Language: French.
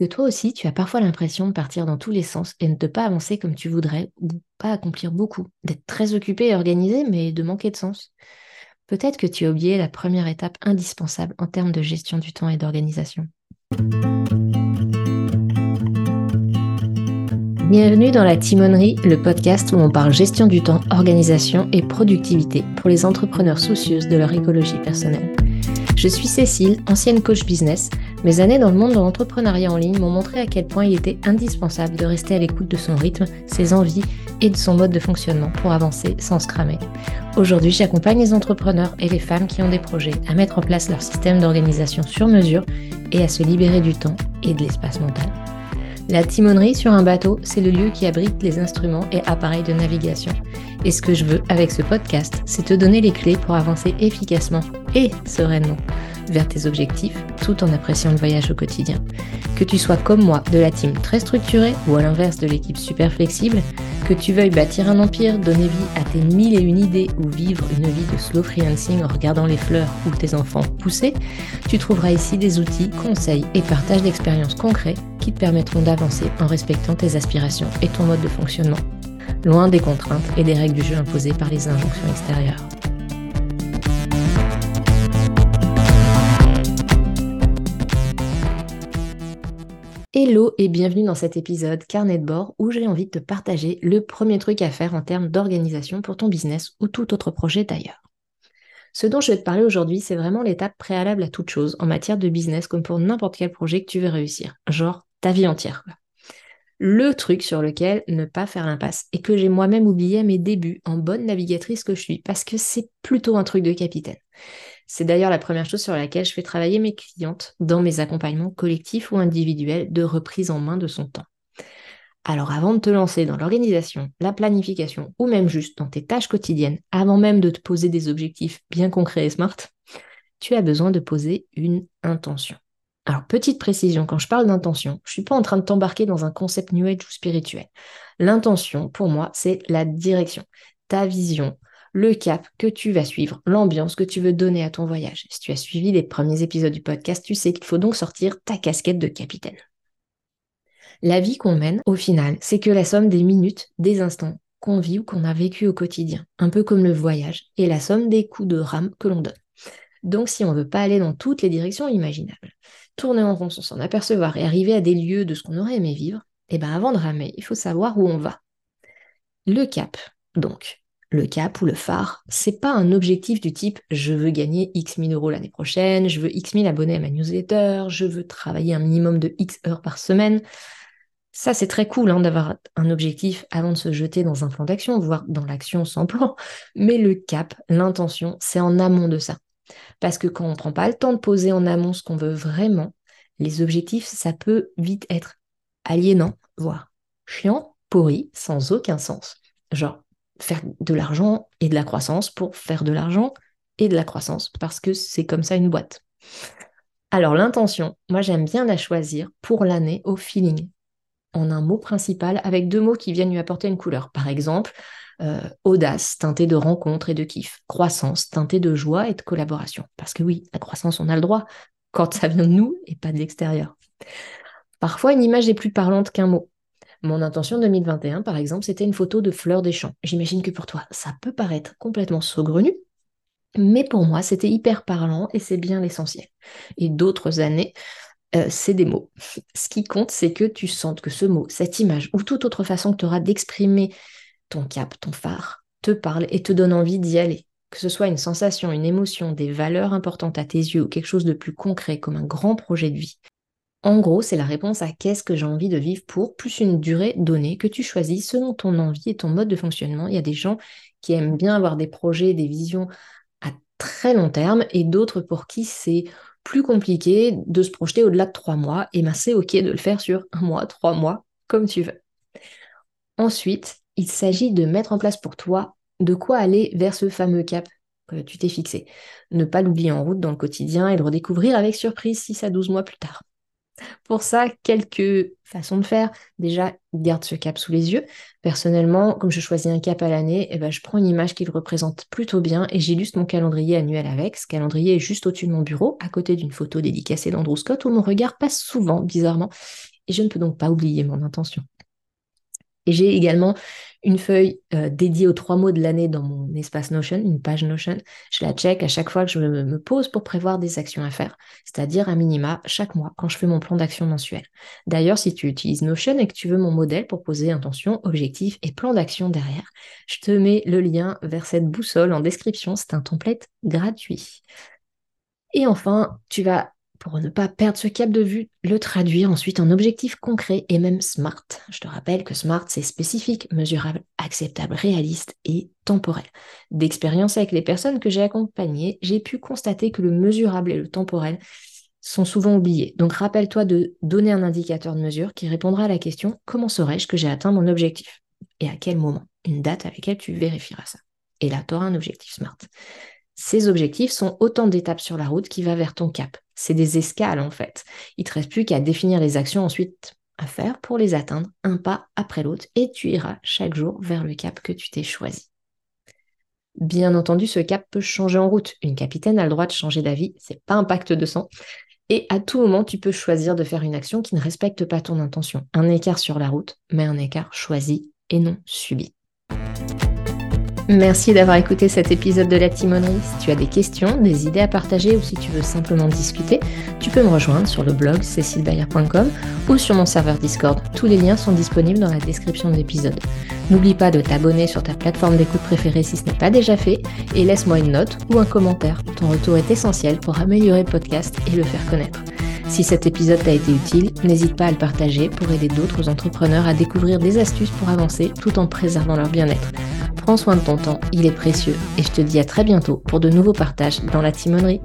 que toi aussi, tu as parfois l'impression de partir dans tous les sens et de ne pas avancer comme tu voudrais ou pas accomplir beaucoup, d'être très occupé et organisé mais de manquer de sens Peut-être que tu as oublié la première étape indispensable en termes de gestion du temps et d'organisation. Bienvenue dans la Timonerie, le podcast où on parle gestion du temps, organisation et productivité pour les entrepreneurs soucieuses de leur écologie personnelle. Je suis Cécile, ancienne coach business. Mes années dans le monde de l'entrepreneuriat en ligne m'ont montré à quel point il était indispensable de rester à l'écoute de son rythme, ses envies et de son mode de fonctionnement pour avancer sans se cramer. Aujourd'hui, j'accompagne les entrepreneurs et les femmes qui ont des projets à mettre en place leur système d'organisation sur mesure et à se libérer du temps et de l'espace mental. La timonerie sur un bateau, c'est le lieu qui abrite les instruments et appareils de navigation. Et ce que je veux avec ce podcast, c'est te donner les clés pour avancer efficacement et sereinement vers tes objectifs tout en appréciant le voyage au quotidien. Que tu sois comme moi de la team très structurée ou à l'inverse de l'équipe super flexible, que tu veuilles bâtir un empire, donner vie à tes mille et une idées ou vivre une vie de slow freelancing en regardant les fleurs ou tes enfants pousser, tu trouveras ici des outils, conseils et partages d'expériences concrets qui te permettront d'avancer en respectant tes aspirations et ton mode de fonctionnement, loin des contraintes et des règles du jeu imposées par les injonctions extérieures. Hello et bienvenue dans cet épisode Carnet de bord où j'ai envie de te partager le premier truc à faire en termes d'organisation pour ton business ou tout autre projet d'ailleurs. Ce dont je vais te parler aujourd'hui, c'est vraiment l'étape préalable à toute chose en matière de business comme pour n'importe quel projet que tu veux réussir, genre ta vie entière. Le truc sur lequel ne pas faire l'impasse et que j'ai moi-même oublié à mes débuts en bonne navigatrice que je suis parce que c'est plutôt un truc de capitaine. C'est d'ailleurs la première chose sur laquelle je fais travailler mes clientes dans mes accompagnements collectifs ou individuels de reprise en main de son temps. Alors avant de te lancer dans l'organisation, la planification ou même juste dans tes tâches quotidiennes, avant même de te poser des objectifs bien concrets et smart, tu as besoin de poser une intention. Alors petite précision, quand je parle d'intention, je ne suis pas en train de t'embarquer dans un concept New Age ou spirituel. L'intention, pour moi, c'est la direction, ta vision, le cap que tu vas suivre, l'ambiance que tu veux donner à ton voyage. Si tu as suivi les premiers épisodes du podcast, tu sais qu'il faut donc sortir ta casquette de capitaine. La vie qu'on mène, au final, c'est que la somme des minutes, des instants qu'on vit ou qu'on a vécu au quotidien, un peu comme le voyage, et la somme des coups de rame que l'on donne. Donc si on ne veut pas aller dans toutes les directions imaginables, tourner en rond sans s'en apercevoir et arriver à des lieux de ce qu'on aurait aimé vivre, eh bien avant de ramer, il faut savoir où on va. Le cap, donc, le cap ou le phare, c'est pas un objectif du type je veux gagner X mille euros l'année prochaine, je veux X mille abonnés à ma newsletter, je veux travailler un minimum de X heures par semaine. Ça, c'est très cool hein, d'avoir un objectif avant de se jeter dans un plan d'action, voire dans l'action sans plan. Mais le cap, l'intention, c'est en amont de ça. Parce que quand on prend pas le temps de poser en amont ce qu'on veut vraiment, les objectifs, ça peut vite être aliénant, voire chiant, pourri, sans aucun sens. Genre, faire de l'argent et de la croissance pour faire de l'argent et de la croissance, parce que c'est comme ça une boîte. Alors l'intention, moi j'aime bien la choisir pour l'année au feeling, en un mot principal avec deux mots qui viennent lui apporter une couleur. Par exemple, euh, audace, teintée de rencontre et de kiff. Croissance, teintée de joie et de collaboration. Parce que oui, la croissance, on a le droit quand ça vient de nous et pas de l'extérieur. Parfois, une image est plus parlante qu'un mot. Mon intention 2021, par exemple, c'était une photo de fleurs des champs. J'imagine que pour toi, ça peut paraître complètement saugrenu, mais pour moi, c'était hyper parlant et c'est bien l'essentiel. Et d'autres années, euh, c'est des mots. Ce qui compte, c'est que tu sentes que ce mot, cette image ou toute autre façon que tu auras d'exprimer ton cap, ton phare, te parle et te donne envie d'y aller. Que ce soit une sensation, une émotion, des valeurs importantes à tes yeux ou quelque chose de plus concret comme un grand projet de vie, en gros, c'est la réponse à qu'est-ce que j'ai envie de vivre pour, plus une durée donnée que tu choisis selon ton envie et ton mode de fonctionnement. Il y a des gens qui aiment bien avoir des projets, des visions à très long terme et d'autres pour qui c'est plus compliqué de se projeter au-delà de trois mois. Et bien c'est ok de le faire sur un mois, trois mois, comme tu veux. Ensuite, il s'agit de mettre en place pour toi de quoi aller vers ce fameux cap que tu t'es fixé. Ne pas l'oublier en route dans le quotidien et le redécouvrir avec surprise 6 à 12 mois plus tard. Pour ça, quelques façons de faire. Déjà, garde ce cap sous les yeux. Personnellement, comme je choisis un cap à l'année, eh ben, je prends une image qui le représente plutôt bien et j'illustre mon calendrier annuel avec. Ce calendrier est juste au-dessus de mon bureau, à côté d'une photo dédicacée d'Andrew Scott où mon regard passe souvent, bizarrement. et je ne peux donc pas oublier mon intention. Et j'ai également une feuille euh, dédiée aux trois mots de l'année dans mon espace Notion, une page Notion. Je la check à chaque fois que je me, pose pour prévoir des actions à faire, c'est-à-dire un minima chaque mois quand je fais mon plan d'action mensuel. D'ailleurs, si tu utilises Notion et que tu veux mon modèle pour poser intention, objectif et plan d'action derrière, je te mets le lien vers cette boussole en description. C'est un template gratuit. Et enfin, tu vas pour ne pas perdre ce cap de vue, le traduire ensuite en objectif concret et même SMART. Je te rappelle que SMART, c'est spécifique, mesurable, acceptable, réaliste et temporel. D'expérience avec les personnes que j'ai accompagnées, j'ai pu constater que le mesurable et le temporel sont souvent oubliés. Donc rappelle-toi de donner un indicateur de mesure qui répondra à la question comment saurais-je que j'ai atteint mon objectif? Et à quel moment? Une date à laquelle tu vérifieras ça. Et là, tu auras un objectif SMART. Ces objectifs sont autant d'étapes sur la route qui va vers ton cap. C'est des escales en fait. Il te reste plus qu'à définir les actions ensuite à faire pour les atteindre un pas après l'autre et tu iras chaque jour vers le cap que tu t'es choisi. Bien entendu, ce cap peut changer en route. Une capitaine a le droit de changer d'avis, c'est pas un pacte de sang. Et à tout moment, tu peux choisir de faire une action qui ne respecte pas ton intention. Un écart sur la route, mais un écart choisi et non subi. Merci d'avoir écouté cet épisode de la Timonerie. Si tu as des questions, des idées à partager ou si tu veux simplement discuter, tu peux me rejoindre sur le blog cécilebayer.com ou sur mon serveur Discord. Tous les liens sont disponibles dans la description de l'épisode. N'oublie pas de t'abonner sur ta plateforme d'écoute préférée si ce n'est pas déjà fait et laisse-moi une note ou un commentaire. Ton retour est essentiel pour améliorer le podcast et le faire connaître. Si cet épisode t'a été utile, n'hésite pas à le partager pour aider d'autres entrepreneurs à découvrir des astuces pour avancer tout en préservant leur bien-être. Prends soin de ton temps, il est précieux et je te dis à très bientôt pour de nouveaux partages dans la timonerie.